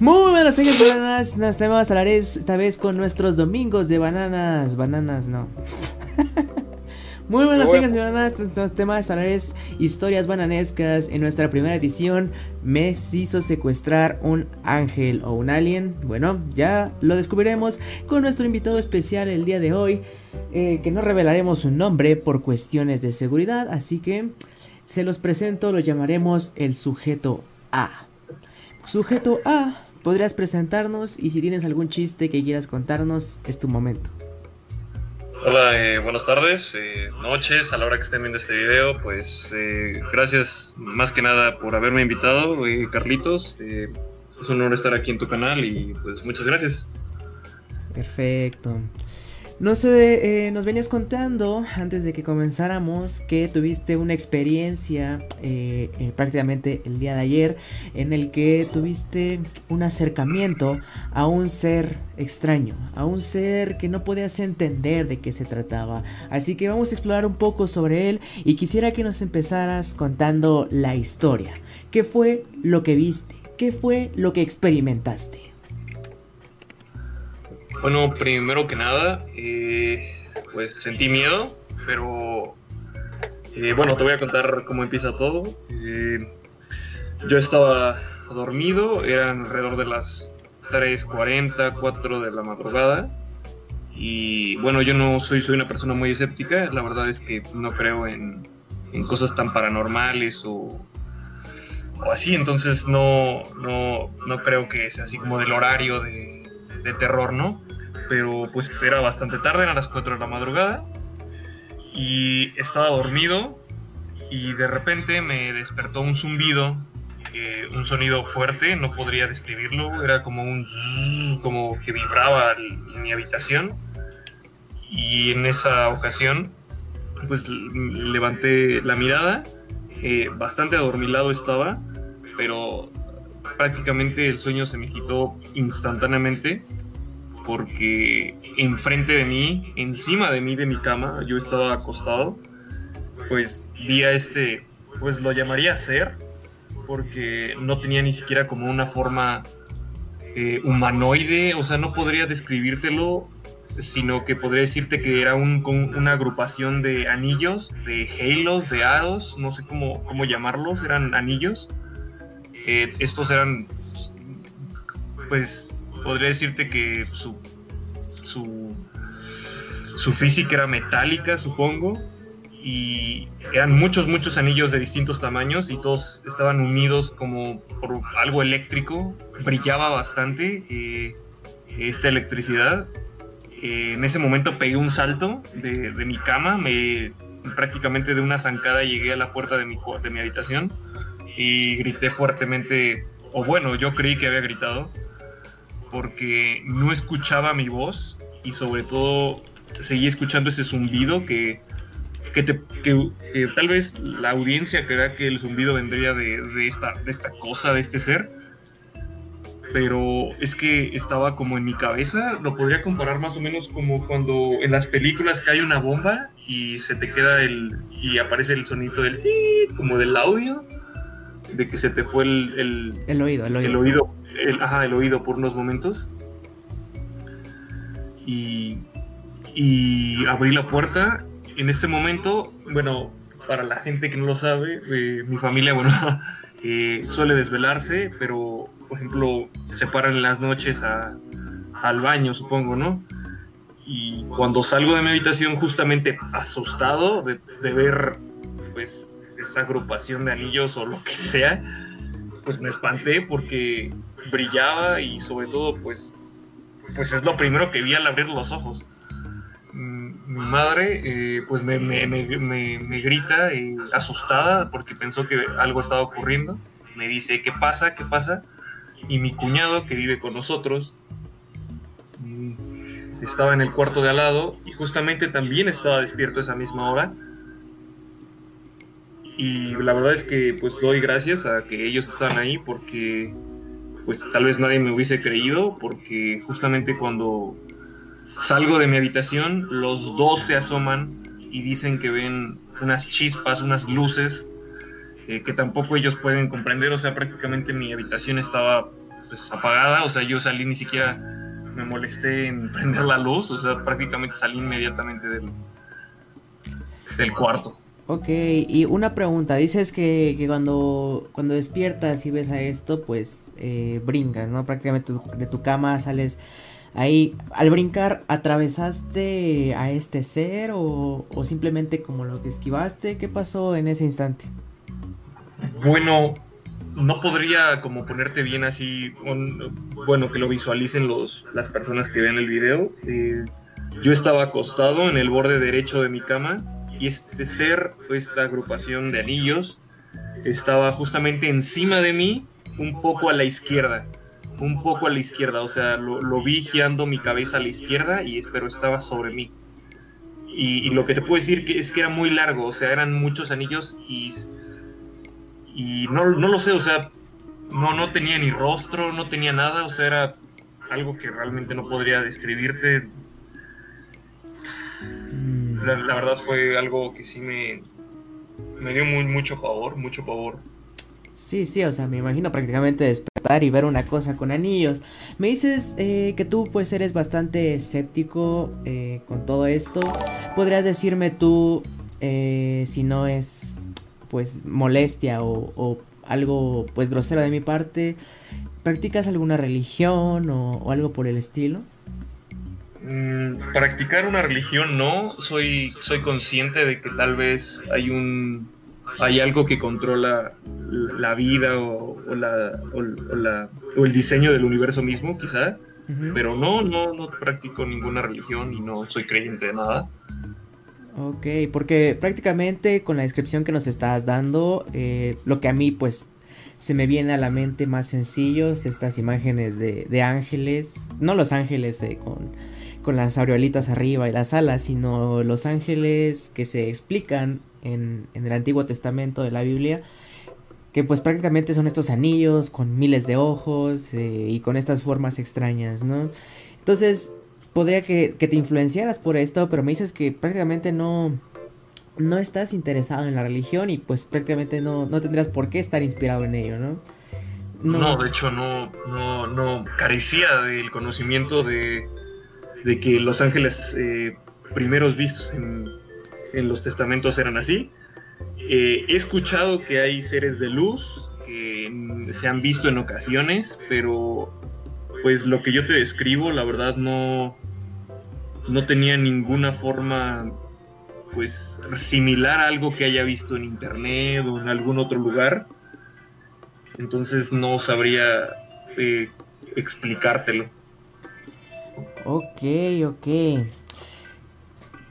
Muy buenas tardes, bananas. Nos tenemos a hablar esta vez con nuestros domingos de bananas. Bananas, no. Muy buenas tardes, bananas. Nuestros temas hablarles historias bananescas. En nuestra primera edición, me hizo secuestrar un ángel o un alien. Bueno, ya lo descubriremos con nuestro invitado especial el día de hoy. Eh, que no revelaremos su nombre por cuestiones de seguridad. Así que se los presento, lo llamaremos el sujeto A. Sujeto A, podrías presentarnos y si tienes algún chiste que quieras contarnos, es tu momento. Hola, eh, buenas tardes, eh, noches, a la hora que estén viendo este video, pues eh, gracias más que nada por haberme invitado, Carlitos. es un honor estar aquí en tu canal y pues muchas gracias. Perfecto. No sé, eh, nos venías contando antes de que comenzáramos que tuviste una experiencia eh, eh, prácticamente el día de ayer en el que tuviste un acercamiento a un ser extraño, a un ser que no podías entender de qué se trataba. Así que vamos a explorar un poco sobre él y quisiera que nos empezaras contando la historia. ¿Qué fue lo que viste? ¿Qué fue lo que experimentaste? Bueno, primero que nada, eh, pues sentí miedo, pero eh, bueno, te voy a contar cómo empieza todo. Eh, yo estaba dormido, eran alrededor de las 3.40, 4 de la madrugada. Y bueno, yo no soy, soy una persona muy escéptica, la verdad es que no creo en, cosas tan paranormales o, o, así, entonces no, no, no creo que sea así como del horario de, de terror, ¿no? Pero pues era bastante tarde, eran las 4 de la madrugada y estaba dormido y de repente me despertó un zumbido, eh, un sonido fuerte, no podría describirlo, era como un como que vibraba en mi habitación y en esa ocasión pues levanté la mirada, eh, bastante adormilado estaba, pero prácticamente el sueño se me quitó instantáneamente porque enfrente de mí, encima de mí de mi cama, yo estaba acostado, pues vi a este, pues lo llamaría ser, porque no tenía ni siquiera como una forma eh, humanoide, o sea, no podría describírtelo, sino que podría decirte que era un, una agrupación de anillos, de halos, de hados, no sé cómo, cómo llamarlos, eran anillos. Eh, estos eran, pues, podría decirte que su, su, física era metálica, supongo, y eran muchos, muchos anillos de distintos tamaños y todos estaban unidos como por algo eléctrico, brillaba bastante eh, esta electricidad. Eh, en ese momento pegué un salto de, mi cama, me, prácticamente de una zancada llegué a la puerta de mi, de mi habitación y grité fuertemente, o bueno, yo creí que había gritado, porque no escuchaba mi voz y sobre todo seguía escuchando ese zumbido que, que, tal vez la audiencia crea que el zumbido vendría de, esta, de esta cosa, de este ser. Pero es que estaba como en mi cabeza, lo podría comparar más o menos como cuando en las películas cae una bomba y se te queda el. y aparece el sonido del como del audio, de que se te fue el, el, oído, el oído. El oído el, ajá, el oído por unos momentos. Y, y abrí la puerta. En ese momento, bueno, para la gente que no lo sabe, eh, mi familia, bueno, eh, suele desvelarse, pero, por ejemplo, se paran en las noches al baño, supongo, ¿no? Y cuando salgo de mi habitación, justamente asustado de, de ver, pues, esa agrupación de anillos o lo que sea, pues me espanté porque brillaba y sobre todo pues, pues es lo primero que vi al abrir los ojos. Mm, mi madre eh, pues me, grita eh, asustada porque pensó que algo estaba ocurriendo. Me dice, ¿qué pasa? ¿Qué pasa? Y mi cuñado que vive con nosotros mm, estaba en el cuarto de al lado y justamente también estaba despierto esa misma hora. Y la verdad es que pues doy gracias a que ellos están ahí porque pues tal vez nadie me hubiese creído porque justamente cuando salgo de mi habitación, los dos se asoman y dicen que ven unas chispas, unas luces eh, que tampoco ellos pueden comprender. O sea, prácticamente mi habitación estaba pues, apagada, o sea, yo salí ni siquiera me molesté en prender la luz, o sea, prácticamente salí inmediatamente del, del cuarto. Ok, y una pregunta, dices que, que cuando, cuando despiertas y ves a esto, pues eh, brincas, ¿no? Prácticamente de tu cama sales ahí. Al brincar, ¿atravesaste a este ser o, o simplemente como lo que esquivaste? ¿Qué pasó en ese instante? Bueno, no podría como ponerte bien así, bueno, que lo visualicen los, las personas que vean el video. Eh, yo estaba acostado en el borde derecho de mi cama y este ser, esta agrupación de anillos, estaba justamente encima de mí, un poco a la izquierda, un poco a la izquierda, o sea, lo, vi girando mi cabeza a la izquierda y pero estaba sobre mí. Y, lo que te puedo decir es que era muy largo, o sea, eran muchos anillos y, y no, no lo sé, o sea, no, no tenía ni rostro, no tenía nada, o sea, era algo que realmente no podría describirte la, verdad fue algo que sí me, me dio mucho pavor, mucho pavor. Sí, sí, o sea, me imagino prácticamente despertar y ver una cosa con anillos. Me dices eh, que tú pues eres bastante escéptico eh, con todo esto. ¿Podrías decirme tú eh, si no es pues molestia o, algo pues grosero de mi parte? ¿Practicas alguna religión o algo por el estilo? Mm, practicar una religión no, soy, soy consciente de que tal vez hay un hay algo que controla la vida o, la, o, el diseño del universo mismo, quizá, pero no, no, no practico ninguna religión y no soy creyente de nada. Ok, porque prácticamente con la descripción que nos estás dando, eh, lo que a mí pues se me viene a la mente más sencillos, estas imágenes de, de ángeles, no los ángeles eh, con con las aureolitas arriba y las alas, sino los ángeles que se explican en, el Antiguo Testamento de la Biblia, que pues prácticamente son estos anillos con miles de ojos eh, y con estas formas extrañas, ¿no? Entonces, podría que, te influenciaras por esto, pero me dices que prácticamente no, no estás interesado en la religión y pues prácticamente no, no tendrás por qué estar inspirado en ello, ¿no? No, no de hecho no, no, no carecía del conocimiento de de que los ángeles eh, primeros vistos en, los testamentos eran así. Eh, he escuchado que hay seres de luz que se han visto en ocasiones, pero pues lo que yo te describo, la verdad no, no tenía ninguna forma pues similar a algo que haya visto en internet o en algún otro lugar. Entonces no sabría eh, explicártelo. Ok, ok.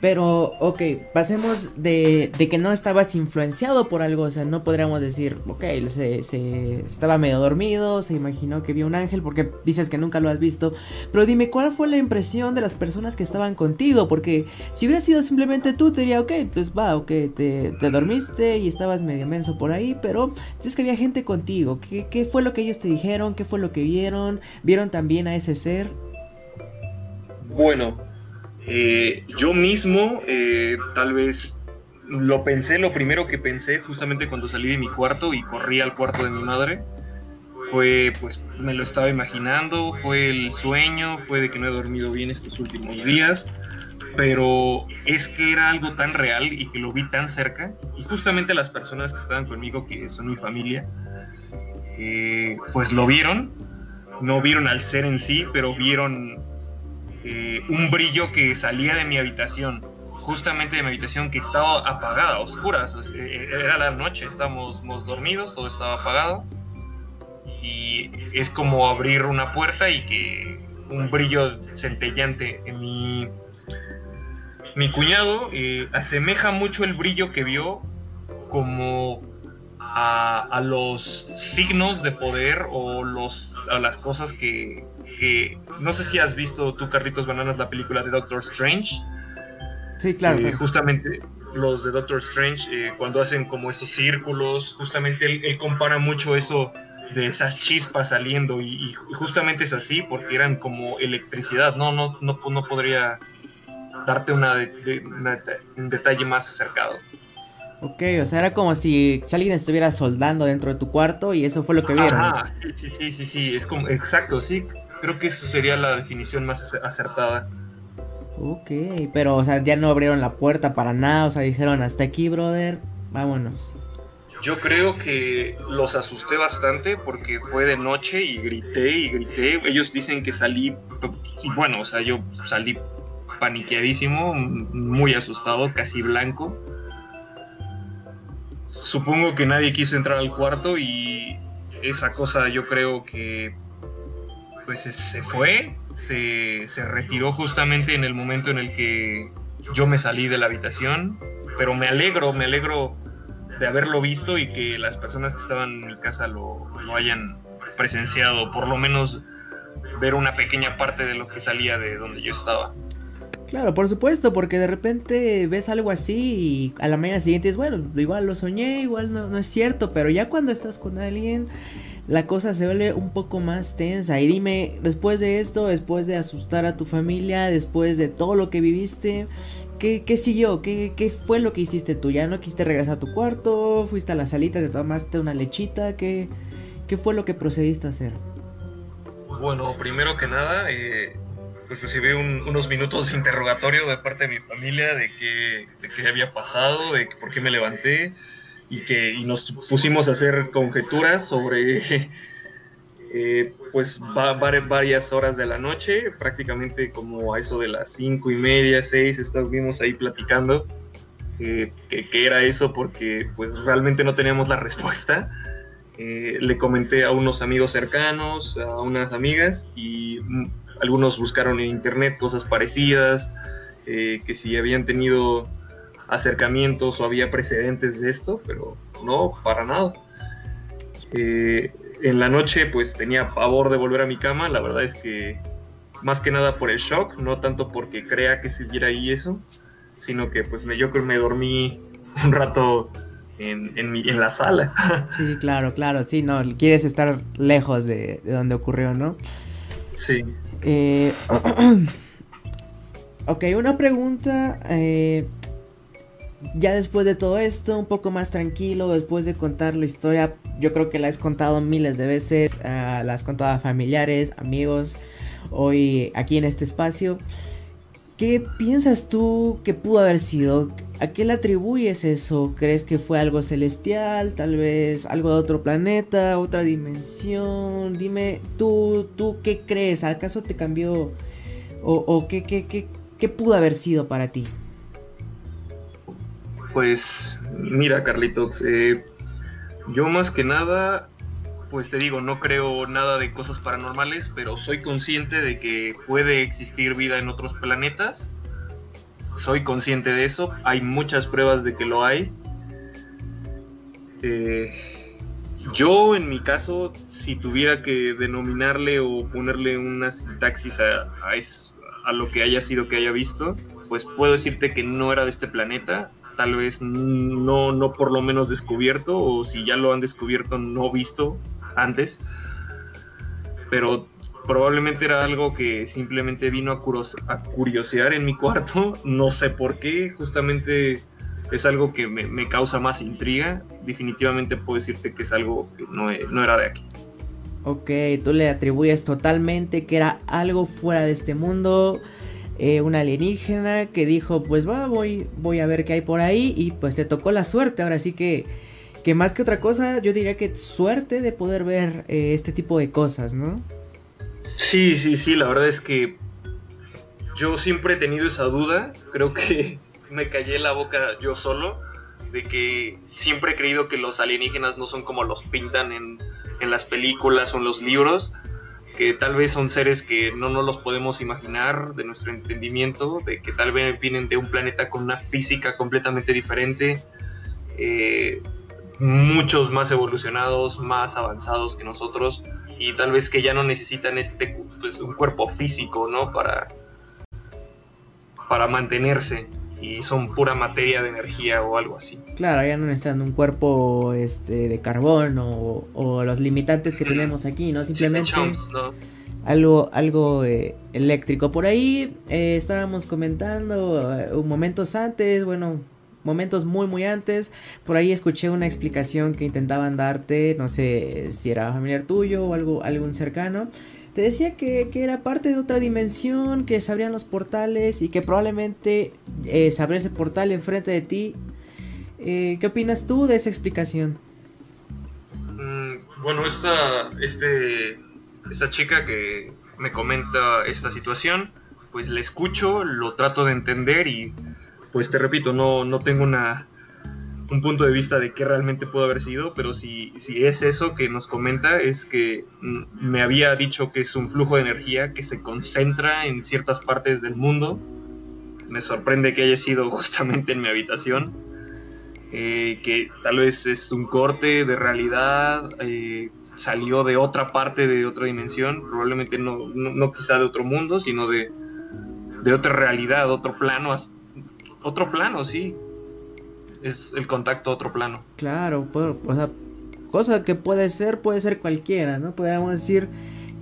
Pero, ok, pasemos de, de, que no estabas influenciado por algo, o sea, no podríamos decir, ok, se, se, estaba medio dormido, se imaginó que vio un ángel, porque dices que nunca lo has visto, pero dime, ¿cuál fue la impresión de las personas que estaban contigo? Porque si hubiera sido simplemente tú, te diría, ok, pues va, ok, te, te dormiste y estabas medio menso por ahí, pero es que había gente contigo, ¿Qué, ¿qué fue lo que ellos te dijeron? ¿Qué fue lo que vieron? ¿Vieron también a ese ser? Bueno, eh, yo mismo eh, tal vez lo pensé, lo primero que pensé justamente cuando salí de mi cuarto y corrí al cuarto de mi madre, fue pues me lo estaba imaginando, fue el sueño, fue de que no he dormido bien estos últimos días, pero es que era algo tan real y que lo vi tan cerca, y justamente las personas que estaban conmigo, que son mi familia, eh, pues lo vieron, no vieron al ser en sí, pero vieron eh, un brillo que salía de mi habitación, justamente de mi habitación que estaba apagada, oscuras, eh, era la noche, estábamos dormidos, todo estaba apagado y es como abrir una puerta y que un brillo centellante en mi mi cuñado eh, asemeja mucho el brillo que vio como a, a, los signos de poder o los, a las cosas que, no sé si has visto tú, Carlitos Bananas, la película de Doctor Strange. Sí, claro. Eh, justamente los de Doctor Strange, eh, cuando hacen como esos círculos, justamente él, compara mucho eso de esas chispas saliendo y, justamente es así porque eran como electricidad. No, no, no, no podría darte una un detalle más acercado. Ok, o sea, era como si, si alguien estuviera soldando dentro de tu cuarto y eso fue lo que vieron. Ah, sí, sí, sí, sí, es como, exacto, sí, creo que eso sería la definición más acertada. Ok, pero, o sea, ya no abrieron la puerta para nada, o sea, dijeron, hasta aquí, brother, vámonos. Yo creo que los asusté bastante porque fue de noche y grité y grité. Ellos dicen que salí, bueno, o sea, yo salí paniqueadísimo, muy asustado, casi blanco. Supongo que nadie quiso entrar al cuarto y esa cosa yo creo que pues se fue, se, se retiró justamente en el momento en el que yo me salí de la habitación, pero me alegro, me alegro de haberlo visto y que las personas que estaban en mi casa lo, lo hayan presenciado, por lo menos ver una pequeña parte de lo que salía de donde yo estaba. Claro, por supuesto, porque de repente ves algo así y a la mañana siguiente es, bueno, igual lo soñé, igual no, no es cierto, pero ya cuando estás con alguien, la cosa se vuelve un poco más tensa. Y dime, después de esto, después de asustar a tu familia, después de todo lo que viviste, ¿qué, qué siguió? ¿Qué, ¿Qué, fue lo que hiciste tú? ¿Ya no quisiste regresar a tu cuarto? ¿Fuiste a la salita, te tomaste una lechita? ¿Qué, qué fue lo que procediste a hacer? Bueno, primero que nada, eh, pues recibí unos minutos de interrogatorio de parte de mi familia de qué, de qué había pasado, de por qué me levanté y que y nos pusimos a hacer conjeturas sobre eh, pues varias horas de la noche, prácticamente como a eso de las cinco y media, seis, estuvimos ahí platicando eh, qué era eso porque pues realmente no teníamos la respuesta. Eh, le comenté a unos amigos cercanos, a unas amigas y algunos buscaron en internet cosas parecidas, eh, que si habían tenido acercamientos o había precedentes de esto, pero no, para nada. Eh, en la noche pues tenía pavor de volver a mi cama, la verdad es que más que nada por el shock, no tanto porque crea que siguiera ahí eso, sino que pues me, yo creo que me dormí un rato en, en, la sala. Sí, claro, claro, sí, no, quieres estar lejos de, de donde ocurrió, ¿no? Sí. Eh, ok, una pregunta. Eh, ya después de todo esto, un poco más tranquilo, después de contar la historia, yo creo que la has contado miles de veces, uh, la has contado a familiares, amigos, hoy aquí en este espacio. ¿Qué piensas tú que pudo haber sido? ¿A qué le atribuyes eso? ¿Crees que fue algo celestial? Tal vez algo de otro planeta, otra dimensión. Dime, tú, tú qué crees? ¿Acaso te cambió? ¿O, qué, qué, qué, qué pudo haber sido para ti? Pues mira, Carlitos, eh, yo más que nada pues te digo, no creo nada de cosas paranormales, pero soy consciente de que puede existir vida en otros planetas. Soy consciente de eso. Hay muchas pruebas de que lo hay. Eh, yo, en mi caso, si tuviera que denominarle o ponerle una sintaxis a, a lo que haya sido que haya visto, pues puedo decirte que no era de este planeta tal vez no, no por lo menos descubierto, o si ya lo han descubierto, no visto antes, pero probablemente era algo que simplemente vino a, curiosear en mi cuarto, no sé por qué, justamente es algo que me, causa más intriga, definitivamente puedo decirte que es algo que no, no era de aquí. Ok, tú le atribuyes totalmente que era algo fuera de este mundo, eh, una alienígena que dijo, pues va, voy, voy a ver qué hay por ahí y pues te tocó la suerte, ahora sí que que más que otra cosa, yo diría que suerte de poder ver eh, este tipo de cosas, ¿no? Sí, sí, sí, la verdad es que yo siempre he tenido esa duda, creo que me callé la boca yo solo, de que siempre he creído que los alienígenas no son como los pintan en, en las películas o en los libros, que tal vez son seres que no nos los podemos imaginar de nuestro entendimiento, de que tal vez vienen de un planeta con una física completamente diferente. Eh, muchos más evolucionados, más avanzados que nosotros y tal vez que ya no necesitan este pues, un cuerpo físico, ¿no? Para para mantenerse y son pura materia de energía o algo así. Claro, ya no necesitan un cuerpo este de carbón o, los limitantes que tenemos aquí, ¿no? Simplemente algo algo eh, eléctrico. Por ahí eh, estábamos comentando eh, momentos antes, bueno, momentos muy muy antes. Por ahí escuché una explicación que intentaban darte, no sé si era familiar tuyo o algo, algún cercano. Te decía que, era parte de otra dimensión, que se abrían los portales y que probablemente eh, se abrió ese portal enfrente de ti. Eh, ¿Qué opinas tú de esa explicación? Mm, bueno, esta, este, esta chica que me comenta esta situación, pues le escucho, lo trato de entender y pues te repito, no, no tengo una, un punto de vista de qué realmente pudo haber sido, pero si, si es eso que nos comenta, es que me había dicho que es un flujo de energía que se concentra en ciertas partes del mundo. Me sorprende que haya sido justamente en mi habitación, eh, que tal vez es un corte de realidad, eh, salió de otra parte, de otra dimensión, probablemente no, no, quizá de otro mundo, sino de, de otra realidad, otro plano otro plano, sí. Es el contacto a otro plano. Claro, o sea, cosa que puede ser, puede ser cualquiera, ¿no? Podríamos decir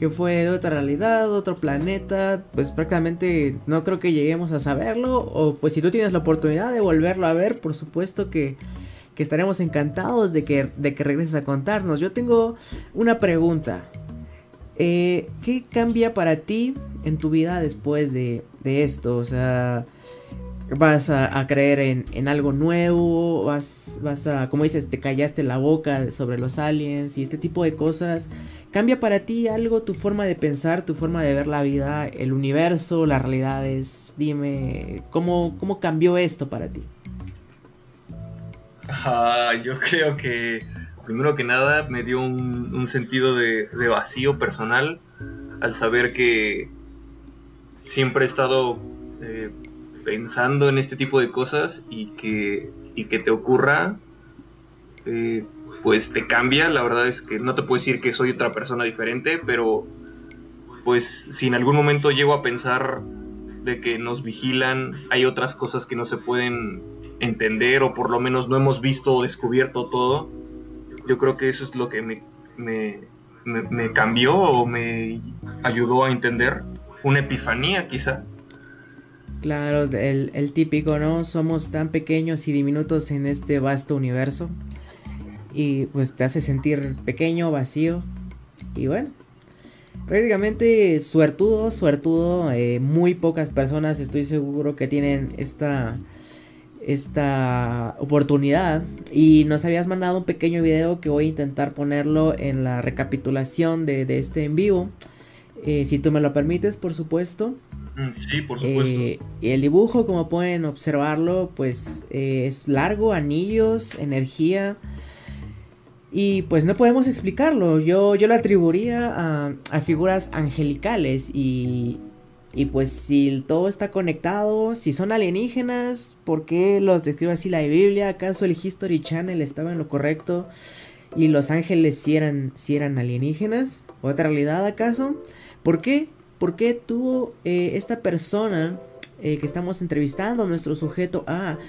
que fue de otra realidad, otro planeta, pues prácticamente no creo que lleguemos a saberlo, o pues si tú tienes la oportunidad de volverlo a ver, por supuesto que, que estaremos encantados de que, de que regreses a contarnos. Yo tengo una pregunta. Eh, ¿Qué cambia para ti en tu vida después de, de esto? O sea, vas a, creer en, algo nuevo, vas, vas a, como dices, te callaste la boca sobre los aliens y este tipo de cosas. ¿Cambia para ti algo tu forma de pensar, tu forma de ver la vida, el universo, las realidades? Dime, ¿cómo, cómo cambió esto para ti? Ah, yo creo que, primero que nada, me dio un, sentido de, de vacío personal al saber que siempre he estado eh, pensando en este tipo de cosas y que, y que te ocurra, eh, pues te cambia. La verdad es que no te puedo decir que soy otra persona diferente, pero pues si en algún momento llego a pensar de que nos vigilan, hay otras cosas que no se pueden entender o por lo menos no hemos visto o descubierto todo, yo creo que eso es lo que me, me, me cambió o me ayudó a entender. Una epifanía quizá. Claro, el, típico, ¿no? Somos tan pequeños y diminutos en este vasto universo. Y pues te hace sentir pequeño, vacío. Y bueno, prácticamente suertudo, suertudo. Eh, muy pocas personas estoy seguro que tienen esta, esta oportunidad. Y nos habías mandado un pequeño video que voy a intentar ponerlo en la recapitulación de, este en vivo. Eh, si tú me lo permites, por supuesto. Mm, sí, por supuesto. Eh, el dibujo, como pueden observarlo, pues eh, es largo, anillos, energía. Y pues no podemos explicarlo. Yo, yo lo atribuiría a, figuras angelicales. Y, y pues si todo está conectado, si son alienígenas, ¿por qué los describe así la Biblia? ¿Acaso el History Channel estaba en lo correcto? ¿Y los ángeles si eran, si eran alienígenas? ¿Otra realidad acaso? ¿Por qué? ¿Por qué tuvo eh, esta persona eh, que estamos entrevistando, nuestro sujeto A,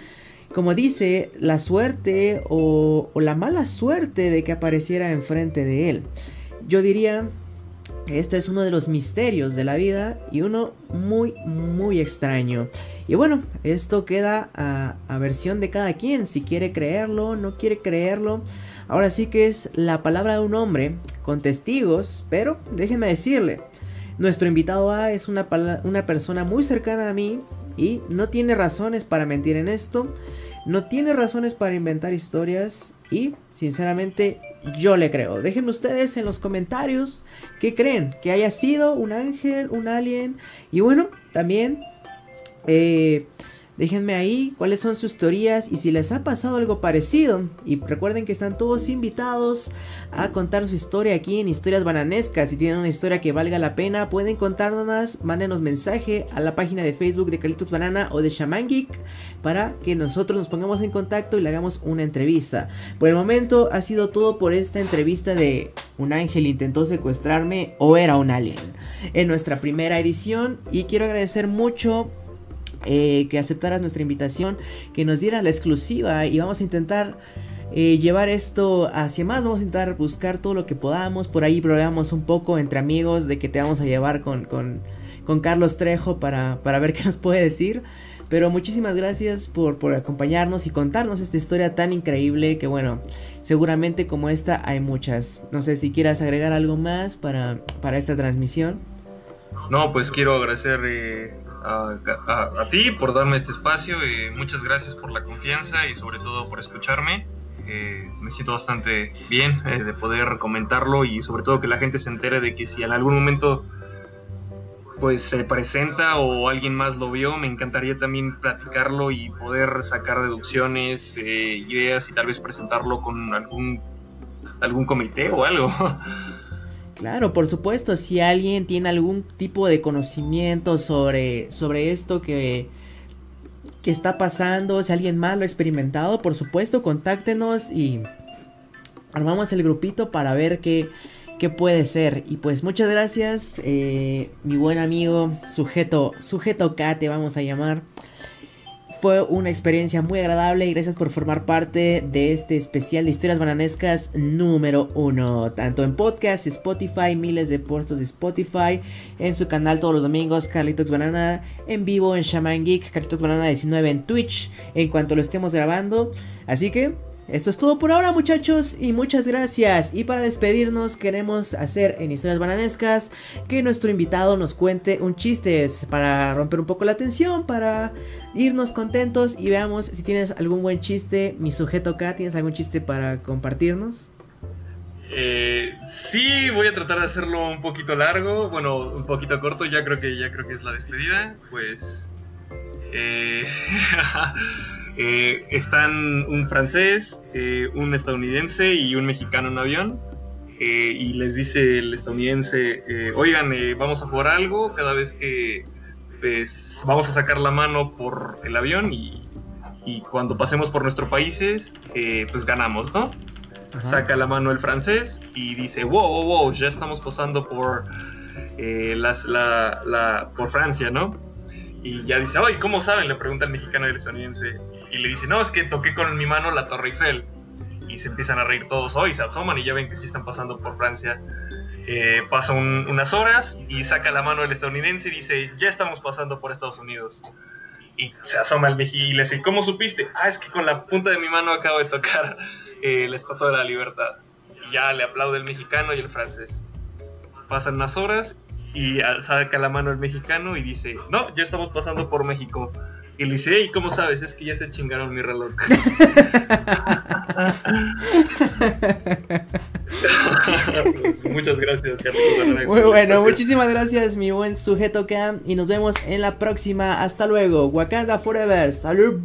como dice, la suerte o, la mala suerte de que apareciera enfrente de él? Yo diría este es uno de los misterios de la vida y uno muy, muy extraño. Y bueno, esto queda a, versión de cada quien, si quiere creerlo, no quiere creerlo. Ahora sí que es la palabra de un hombre con testigos, pero déjenme decirle, nuestro invitado A es una, una persona muy cercana a mí y no tiene razones para mentir en esto, no tiene razones para inventar historias y sinceramente yo le creo. Déjenme ustedes en los comentarios qué creen, que haya sido un ángel, un alien y bueno, también... Eh, Déjenme ahí cuáles son sus teorías y si les ha pasado algo parecido. Y recuerden que están todos invitados a contar su historia aquí en Historias Bananescas. Si tienen una historia que valga la pena, pueden contárnoslas, mándenos mensaje a la página de Facebook de Calitos Banana o de Shaman Geek para que nosotros nos pongamos en contacto y le hagamos una entrevista. Por el momento ha sido todo por esta entrevista de Un ángel intentó secuestrarme o era un alien. En nuestra primera edición y quiero agradecer mucho eh, que aceptaras nuestra invitación, que nos diera la exclusiva y vamos a intentar eh, llevar esto hacia más, vamos a intentar buscar todo lo que podamos, por ahí probamos un poco entre amigos de que te vamos a llevar con, con, Carlos Trejo para, para ver qué nos puede decir. Pero muchísimas gracias por, por acompañarnos y contarnos esta historia tan increíble que bueno, seguramente como esta hay muchas. No sé si quieras agregar algo más para, para esta transmisión. No, pues quiero agradecer eh, a, ti por darme este espacio. Eh, muchas gracias por la confianza y sobre todo por escucharme. Eh, me siento bastante bien de poder comentarlo y sobre todo que la gente se entere de que si en algún momento pues se presenta o alguien más lo vio, me encantaría también platicarlo y poder sacar deducciones, ideas y tal vez presentarlo con algún algún comité o algo. Claro, por supuesto, si alguien tiene algún tipo de conocimiento sobre, sobre esto que, que está pasando, si alguien más lo ha experimentado, por supuesto, contáctenos y armamos el grupito para ver qué, qué puede ser. Y pues muchas gracias, eh, mi buen amigo, sujeto, sujeto vamos a llamar. Fue una experiencia muy agradable y gracias por formar parte de este especial de historias bananescas número uno. Tanto en podcast, Spotify, miles de puestos de Spotify, en su canal todos los domingos, Carlitos Banana, en vivo en Shaman Geek, Carlitos Banana 19 en Twitch, en cuanto lo estemos grabando. Así que esto es todo por ahora muchachos y muchas gracias. Y para despedirnos queremos hacer en historias bananescas que nuestro invitado nos cuente un chiste para romper un poco la tensión, para irnos contentos y veamos si tienes algún buen chiste. Mi sujeto acá, ¿tienes algún chiste para compartirnos? Eh, sí, voy a tratar de hacerlo un poquito largo, bueno, un poquito corto, ya creo que ya creo que es la despedida, pues eh, Eh, están un francés, eh, un estadounidense y un mexicano en avión. Eh, y les dice el estadounidense, oigan, vamos a jugar algo cada vez que pues, vamos a sacar la mano por el avión y, y cuando pasemos por nuestros países, pues ganamos, ¿no? Saca la mano el francés y dice, wow, wow, wow, ya estamos pasando por, las, la, la, por Francia, ¿no? Y ya dice, ay, ¿cómo saben? Le pregunta el mexicano y el estadounidense y le dice, no, es que toqué con mi mano la Torre Eiffel. Y se empiezan a reír todos hoy, se asoman y ya ven que sí están pasando por Francia. Eh, pasan unas horas y saca la mano el estadounidense y dice, ya estamos pasando por Estados Unidos. Y se asoma el mexicano y le dice, ¿cómo supiste? Ah, es que con la punta de mi mano acabo de tocar eh, la Estatua de la Libertad. Y ya le aplaude el mexicano y el francés. Pasan unas horas y saca la mano el mexicano y dice, no, ya estamos pasando por México. Y le dice, ¿y cómo sabes? Es que ya se chingaron mi reloj. Pues, muchas gracias, Carlos. Muy bueno, muchísimas gracias, mi buen sujeto Cam. Y nos vemos en la próxima. Hasta luego. Wakanda Forever. Salud.